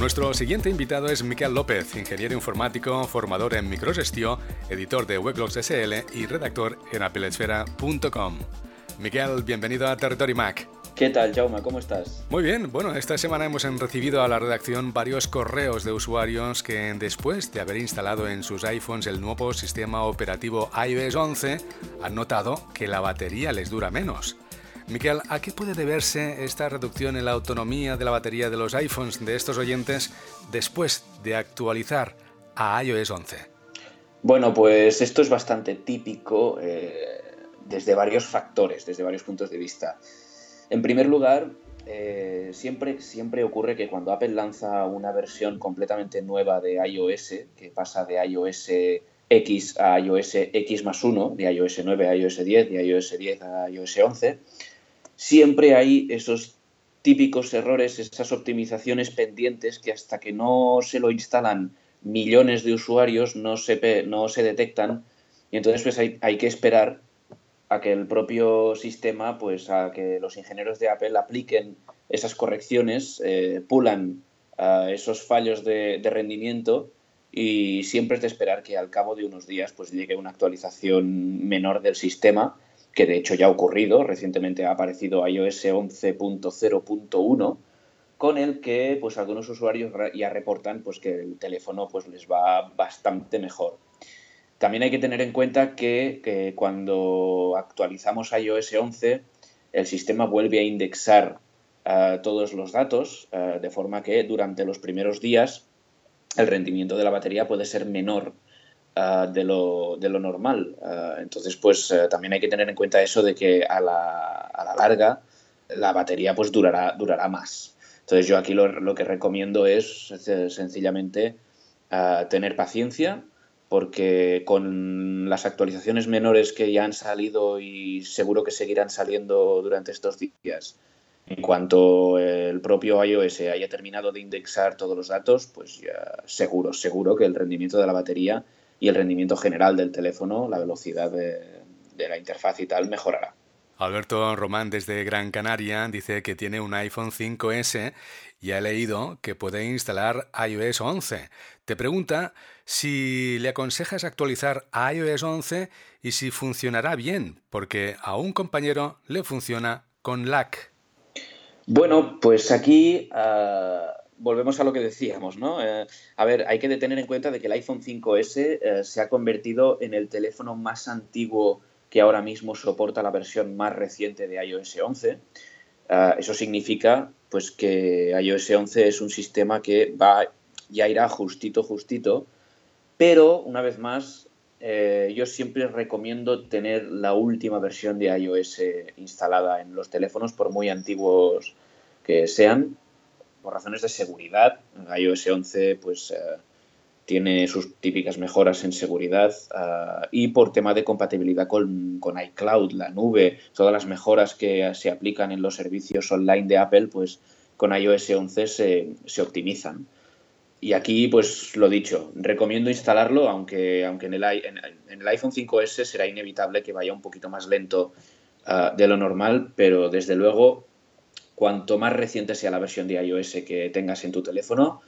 Nuestro siguiente invitado es Miquel López, ingeniero informático, formador en microgestión, editor de Weblogs SL y redactor en applesfera.com. Miquel, bienvenido a Territory Mac. ¿Qué tal, Jauma? ¿Cómo estás? Muy bien. Bueno, esta semana hemos recibido a la redacción varios correos de usuarios que después de haber instalado en sus iPhones el nuevo sistema operativo iOS 11 han notado que la batería les dura menos. Miquel, ¿a qué puede deberse esta reducción en la autonomía de la batería de los iPhones de estos oyentes después de actualizar a iOS 11? Bueno, pues esto es bastante típico eh, desde varios factores, desde varios puntos de vista. En primer lugar, eh, siempre, siempre ocurre que cuando Apple lanza una versión completamente nueva de iOS, que pasa de iOS X a iOS X más 1, de iOS 9 a iOS 10, de iOS 10 a iOS 11, siempre hay esos típicos errores, esas optimizaciones pendientes que hasta que no se lo instalan millones de usuarios no se, no se detectan. Y entonces pues hay, hay, que esperar a que el propio sistema, pues a que los ingenieros de Apple apliquen esas correcciones, eh, pulan uh, esos fallos de, de, rendimiento y siempre es de esperar que al cabo de unos días pues llegue una actualización menor del sistema que de hecho ya ha ocurrido, recientemente ha aparecido iOS 11.0.1, con el que pues algunos usuarios ya reportan pues que el teléfono pues les va bastante mejor. También hay que tener en cuenta que, que cuando actualizamos iOS 11 el sistema vuelve a indexar uh, todos los datos uh, de forma que durante los primeros días el rendimiento de la batería puede ser menor uh, de, lo, de, lo, normal. Uh, entonces, pues uh, también hay que tener en cuenta eso de que a la, a la larga la batería pues durará, durará más. Entonces yo aquí lo, lo que recomiendo es sencillamente tener paciencia porque con las actualizaciones menores que ya han salido y seguro que seguirán saliendo durante estos días, en cuanto el propio iOS haya terminado de indexar todos los datos, pues ya seguro, seguro que el rendimiento de la batería y el rendimiento general del teléfono, la velocidad de, de la interfaz y tal, mejorará. Alberto Román desde Gran Canaria dice que tiene un iPhone 5S y ha leído que puede instalar iOS 11. Te pregunta si le aconsejas actualizar a iOS 11 y si funcionará bien, porque a un compañero le funciona con LAC. Bueno, pues aquí uh, volvemos a lo que decíamos, ¿no? Eh, a ver, hay que tener en cuenta de que el iPhone 5S eh, se ha convertido en el teléfono más antiguo que ahora mismo soporta la versión más reciente de iOS 11. Uh, eso significa pues que iOS 11 es un sistema que va ya irá justito justito, pero una vez más eh, yo siempre recomiendo tener la última versión de iOS instalada en los teléfonos por muy antiguos que sean por razones de seguridad. iOS 11 pues uh, tiene sus típicas mejoras en seguridad uh, y por tema de compatibilidad con, con, iCloud, la nube, todas las mejoras que se aplican en los servicios online de Apple, pues con iOS 11 se, se optimizan. Y aquí, pues lo dicho, recomiendo instalarlo, aunque, aunque en, el, iPhone 5S será inevitable que vaya un poquito más lento uh, de lo normal, pero desde luego, cuanto más reciente sea la versión de iOS que tengas en tu teléfono,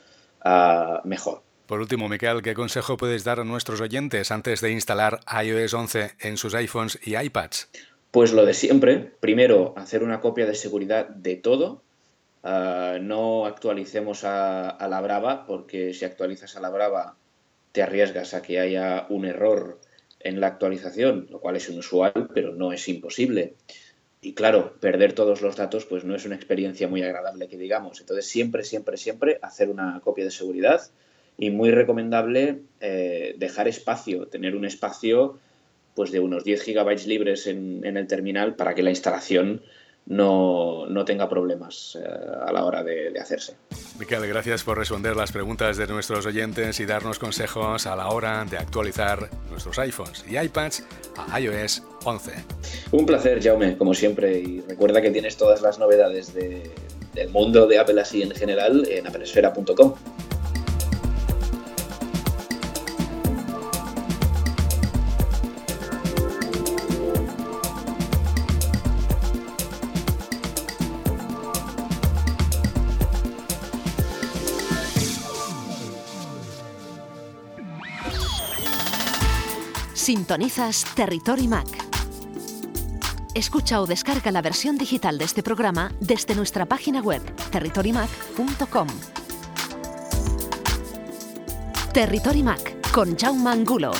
uh, mejor. Por último, Miquel, ¿qué consejo puedes dar a nuestros oyentes antes de instalar iOS 11 en sus iPhones y iPads? Pues lo de siempre. Primero, hacer una copia de seguridad de todo. Uh, no actualicemos a, a, la brava, porque si actualizas a la brava te arriesgas a que haya un error en la actualización, lo cual es inusual, pero no es imposible. Y claro, perder todos los datos pues no es una experiencia muy agradable que digamos. Entonces siempre, siempre, siempre hacer una copia de seguridad y muy recomendable eh, dejar espacio, tener un espacio pues de unos 10 gigabytes libres en, en el terminal para que la instalación no, no tenga problemas eh, a la hora de, de, hacerse. Miquel, gracias por responder las preguntas de nuestros oyentes y darnos consejos a la hora de actualizar nuestros iPhones y iPads a iOS 11. Un placer, Jaume, como siempre, y recuerda que tienes todas las novedades de, del mundo de Apple así en general en applesfera.com. Sintonizas Territory Mac. Escucha o descarga la versión digital de este programa desde nuestra página web territorymac.com. Territory Mac con Jaume Angulo